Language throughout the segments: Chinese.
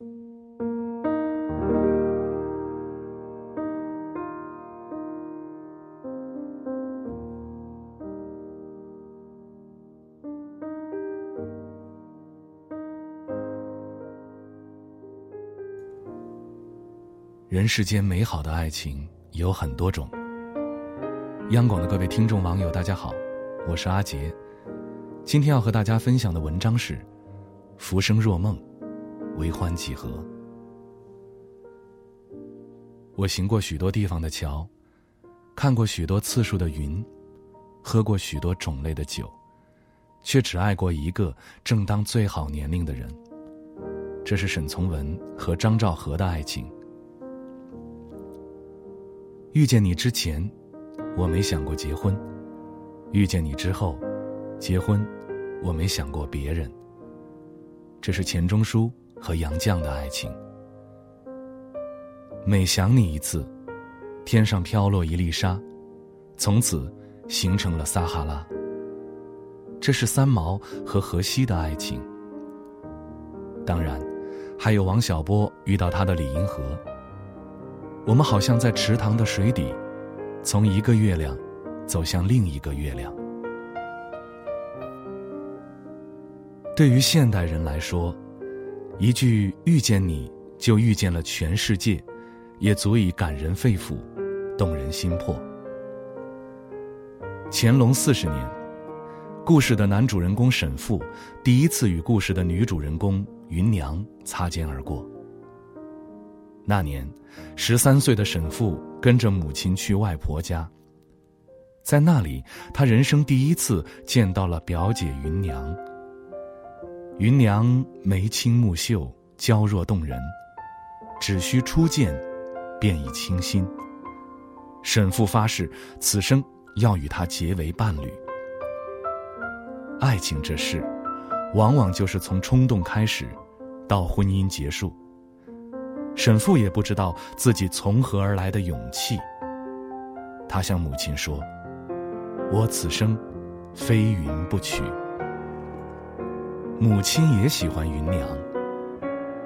人世间美好的爱情有很多种。央广的各位听众网友，大家好，我是阿杰。今天要和大家分享的文章是《浮生若梦，为欢几何》。我行过许多地方的桥，看过许多次数的云，喝过许多种类的酒，却只爱过一个正当最好年龄的人。这是沈从文和张兆和的爱情。遇见你之前，我没想过结婚；遇见你之后，结婚，我没想过别人。这是钱钟书和杨绛的爱情。每想你一次，天上飘落一粒沙，从此形成了撒哈拉。这是三毛和荷西的爱情。当然，还有王小波遇到他的李银河。我们好像在池塘的水底，从一个月亮走向另一个月亮。对于现代人来说，一句“遇见你就遇见了全世界”，也足以感人肺腑，动人心魄。乾隆四十年，故事的男主人公沈复第一次与故事的女主人公芸娘擦肩而过。那年，十三岁的沈复跟着母亲去外婆家。在那里，他人生第一次见到了表姐芸娘。芸娘眉清目秀，娇弱动人，只需初见，便已倾心。沈父发誓，此生要与她结为伴侣。爱情这事，往往就是从冲动开始，到婚姻结束。沈父也不知道自己从何而来的勇气。他向母亲说：“我此生非云不娶。”母亲也喜欢芸娘，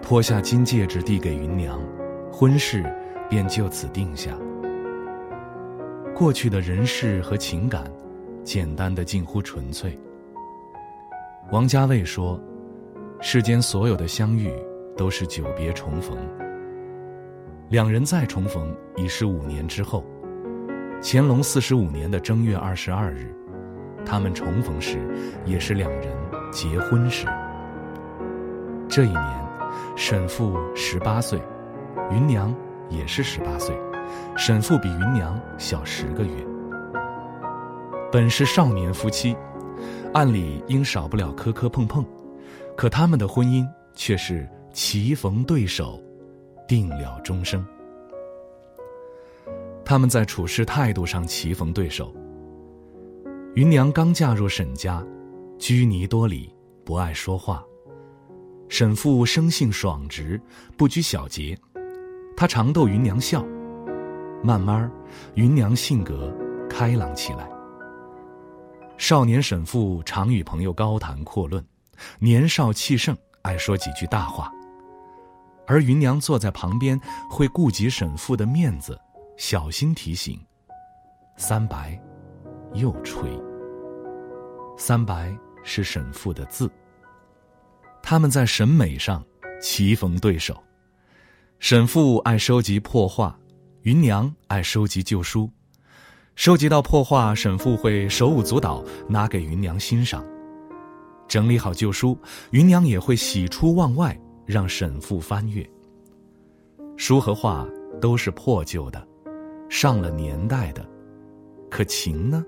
脱下金戒指递给芸娘，婚事便就此定下。过去的人事和情感，简单的近乎纯粹。王家卫说：“世间所有的相遇，都是久别重逢。”两人再重逢已是五年之后，乾隆四十五年的正月二十二日，他们重逢时，也是两人结婚时。这一年，沈复十八岁，芸娘也是十八岁，沈复比芸娘小十个月。本是少年夫妻，按理应少不了磕磕碰碰，可他们的婚姻却是棋逢对手。定了终生。他们在处事态度上棋逢对手。芸娘刚嫁入沈家，拘泥多礼，不爱说话。沈父生性爽直，不拘小节，他常逗芸娘笑。慢慢，芸娘性格开朗起来。少年沈父常与朋友高谈阔论，年少气盛，爱说几句大话。而芸娘坐在旁边，会顾及沈父的面子，小心提醒：“三白，又吹。”三白是沈父的字。他们在审美上棋逢对手。沈父爱收集破画，芸娘爱收集旧书。收集到破画，沈父会手舞足蹈拿给芸娘欣赏；整理好旧书，芸娘也会喜出望外。让沈复翻阅。书和画都是破旧的，上了年代的，可情呢，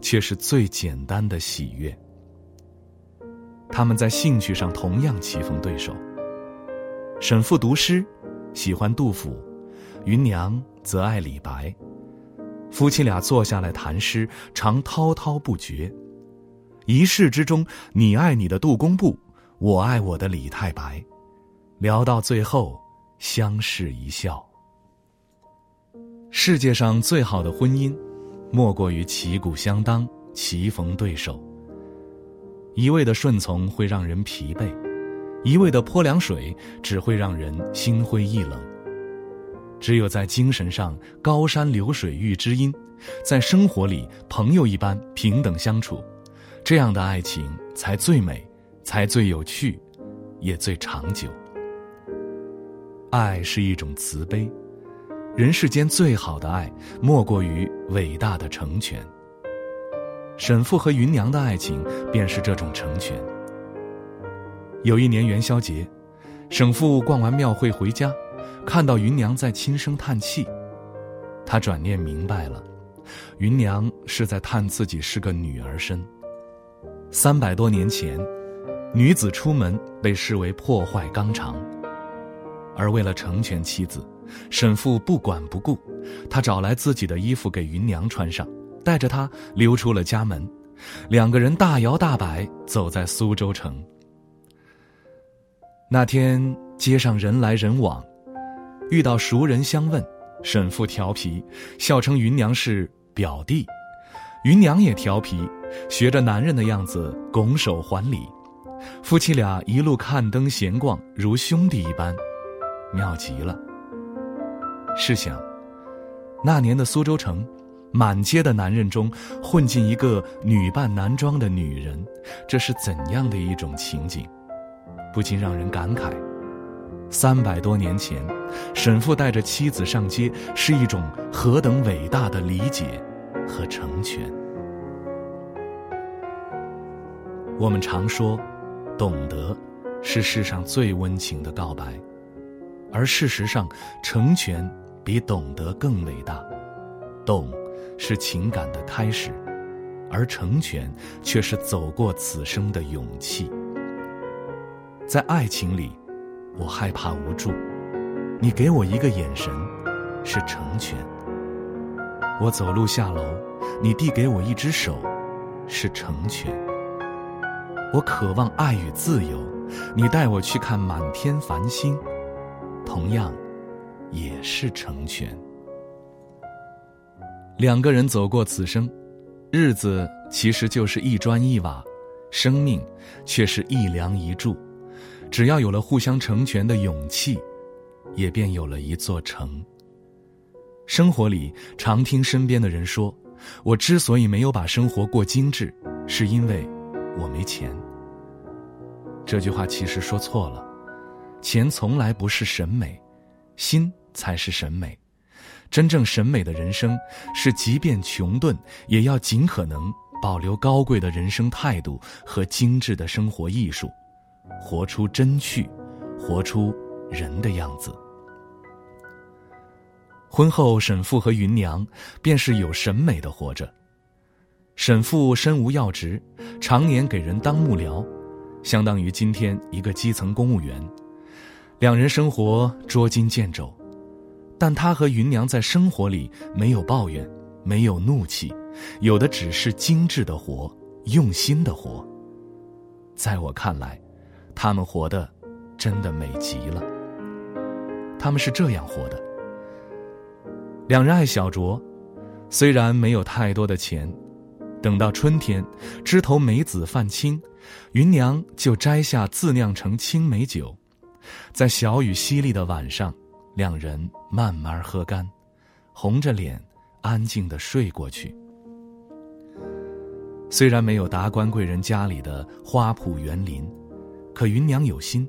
却是最简单的喜悦。他们在兴趣上同样棋逢对手。沈复读诗，喜欢杜甫；芸娘则爱李白。夫妻俩坐下来谈诗，常滔滔不绝。一世之中，你爱你的杜工部，我爱我的李太白。聊到最后，相视一笑。世界上最好的婚姻，莫过于旗鼓相当，棋逢对手。一味的顺从会让人疲惫，一味的泼凉水只会让人心灰意冷。只有在精神上高山流水遇知音，在生活里朋友一般平等相处，这样的爱情才最美，才最有趣，也最长久。爱是一种慈悲，人世间最好的爱，莫过于伟大的成全。沈父和芸娘的爱情便是这种成全。有一年元宵节，沈父逛完庙会回家。看到芸娘在轻声叹气，他转念明白了，芸娘是在叹自己是个女儿身。三百多年前，女子出门被视为破坏纲常，而为了成全妻子，沈父不管不顾，他找来自己的衣服给芸娘穿上，带着他溜出了家门，两个人大摇大摆走在苏州城。那天街上人来人往。遇到熟人相问，沈父调皮，笑称芸娘是表弟，芸娘也调皮，学着男人的样子拱手还礼，夫妻俩一路看灯闲逛，如兄弟一般，妙极了。试想，那年的苏州城，满街的男人中混进一个女扮男装的女人，这是怎样的一种情景？不禁让人感慨。三百多年前，沈父带着妻子上街，是一种何等伟大的理解和成全。我们常说，懂得是世上最温情的告白，而事实上，成全比懂得更伟大。懂是情感的开始，而成全却是走过此生的勇气。在爱情里。我害怕无助，你给我一个眼神，是成全；我走路下楼，你递给我一只手，是成全；我渴望爱与自由，你带我去看满天繁星，同样也是成全。两个人走过此生，日子其实就是一砖一瓦，生命却是一梁一柱。只要有了互相成全的勇气，也便有了一座城。生活里常听身边的人说：“我之所以没有把生活过精致，是因为我没钱。”这句话其实说错了，钱从来不是审美，心才是审美。真正审美的人生，是即便穷顿，也要尽可能保留高贵的人生态度和精致的生活艺术。活出真趣，活出人的样子。婚后，沈父和芸娘便是有审美的活着。沈父身无要职，常年给人当幕僚，相当于今天一个基层公务员。两人生活捉襟见肘，但他和芸娘在生活里没有抱怨，没有怒气，有的只是精致的活，用心的活。在我看来。他们活的真的美极了。他们是这样活的：两人爱小酌，虽然没有太多的钱，等到春天，枝头梅子泛青，芸娘就摘下自酿成青梅酒，在小雨淅沥的晚上，两人慢慢喝干，红着脸，安静的睡过去。虽然没有达官贵人家里的花圃园林。可芸娘有心，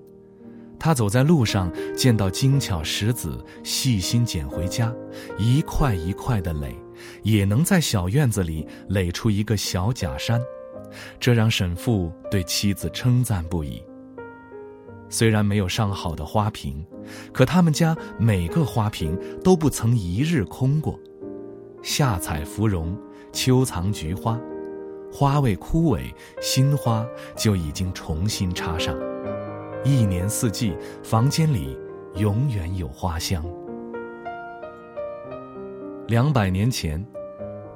她走在路上，见到精巧石子，细心捡回家，一块一块的垒，也能在小院子里垒出一个小假山，这让沈父对妻子称赞不已。虽然没有上好的花瓶，可他们家每个花瓶都不曾一日空过，夏采芙蓉，秋藏菊花。花未枯萎，新花就已经重新插上。一年四季，房间里永远有花香。两百年前，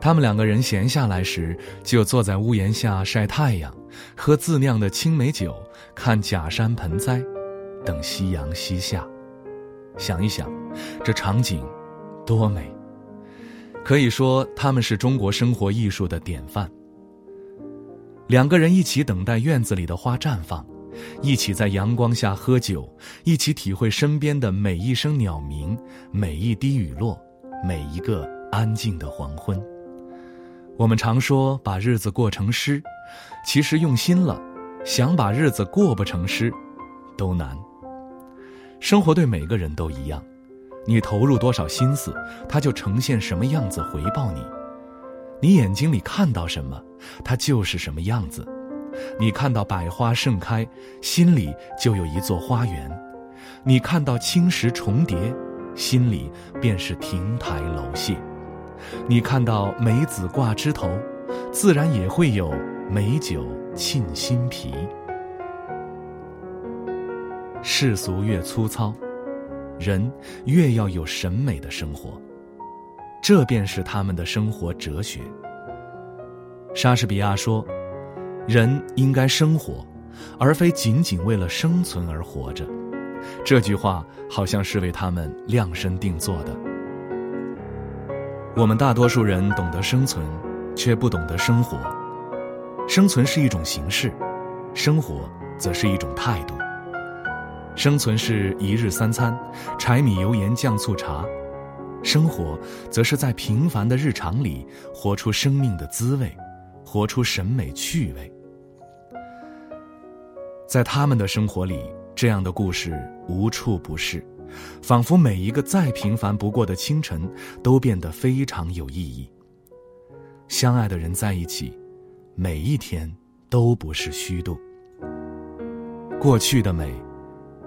他们两个人闲下来时，就坐在屋檐下晒太阳，喝自酿的青梅酒，看假山盆栽，等夕阳西下。想一想，这场景多美！可以说，他们是中国生活艺术的典范。两个人一起等待院子里的花绽放，一起在阳光下喝酒，一起体会身边的每一声鸟鸣，每一滴雨落，每一个安静的黄昏。我们常说把日子过成诗，其实用心了，想把日子过不成诗，都难。生活对每个人都一样，你投入多少心思，它就呈现什么样子回报你。你眼睛里看到什么，它就是什么样子。你看到百花盛开，心里就有一座花园；你看到青石重叠，心里便是亭台楼榭。你看到梅子挂枝头，自然也会有美酒沁心脾。世俗越粗糙，人越要有审美的生活，这便是他们的生活哲学。莎士比亚说：“人应该生活，而非仅仅为了生存而活着。”这句话好像是为他们量身定做的。我们大多数人懂得生存，却不懂得生活。生存是一种形式，生活则是一种态度。生存是一日三餐，柴米油盐酱醋茶；生活则是在平凡的日常里活出生命的滋味，活出审美趣味。在他们的生活里，这样的故事无处不是。仿佛每一个再平凡不过的清晨，都变得非常有意义。相爱的人在一起，每一天都不是虚度。过去的美，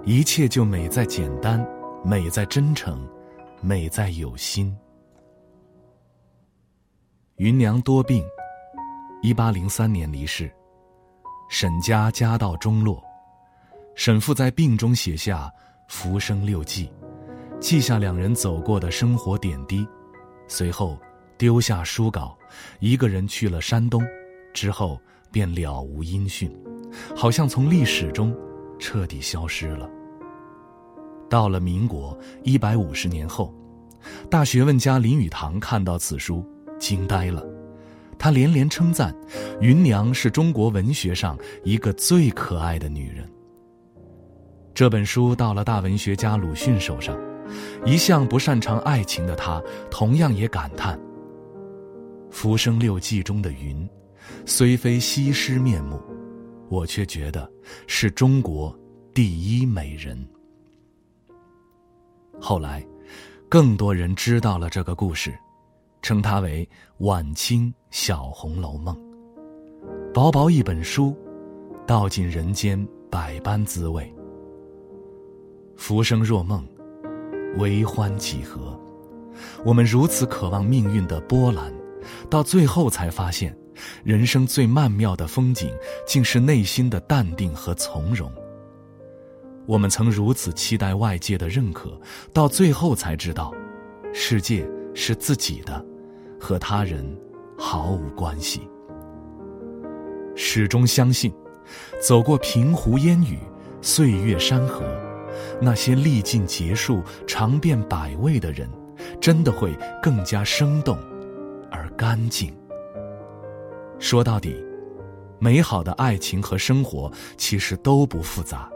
一切就美在简单，美在真诚，美在有心。芸娘多病，一八零三年离世，沈家家道中落，沈父在病中写下。《浮生六记》，记下两人走过的生活点滴，随后丢下书稿，一个人去了山东，之后便了无音讯，好像从历史中彻底消失了。到了民国一百五十年后，大学问家林语堂看到此书，惊呆了，他连连称赞芸娘是中国文学上一个最可爱的女人。这本书到了大文学家鲁迅手上，一向不擅长爱情的他，同样也感叹：“浮生六记中的云，虽非西施面目，我却觉得是中国第一美人。”后来，更多人知道了这个故事，称它为晚清小《红楼梦》。薄薄一本书，道尽人间百般滋味。浮生若梦，为欢几何？我们如此渴望命运的波澜，到最后才发现，人生最曼妙的风景，竟是内心的淡定和从容。我们曾如此期待外界的认可，到最后才知道，世界是自己的，和他人毫无关系。始终相信，走过平湖烟雨，岁月山河。那些历尽劫数、尝遍百味的人，真的会更加生动而干净。说到底，美好的爱情和生活其实都不复杂，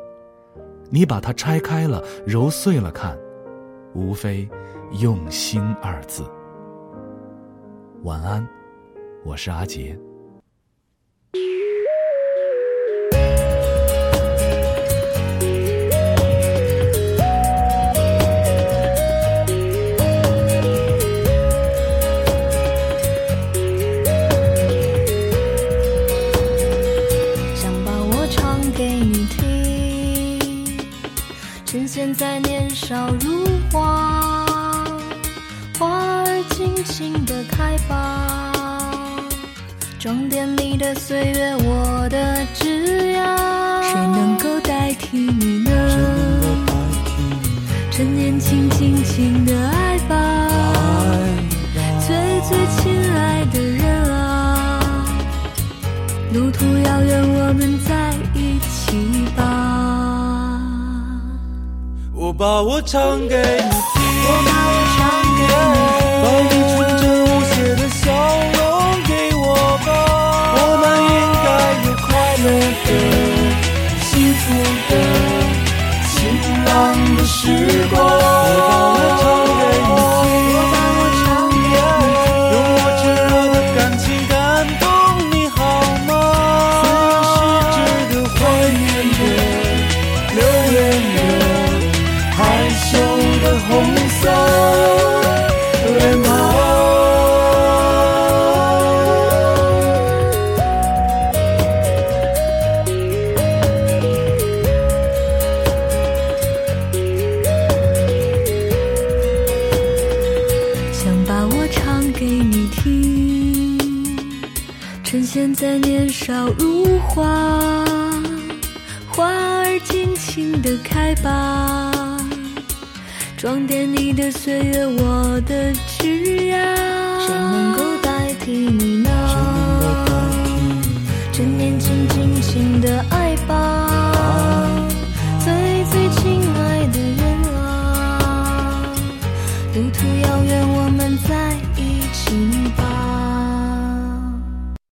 你把它拆开了、揉碎了看，无非“用心”二字。晚安，我是阿杰。年少如花，花儿尽情的开吧，装点你的岁月，我的枝桠。谁能够代替你呢？趁年轻，尽情的爱吧，最最亲爱的人啊，路途遥远，我们在一起吧。我把我唱给你听，我把我唱给你，把你纯真无邪的笑容给我吧，我们应该有快乐的、幸福的、晴朗的时光。趁现在年少如花，花儿尽情的开吧，装点你的岁月，我的枝桠。谁能够代替你呢？趁年轻，尽情的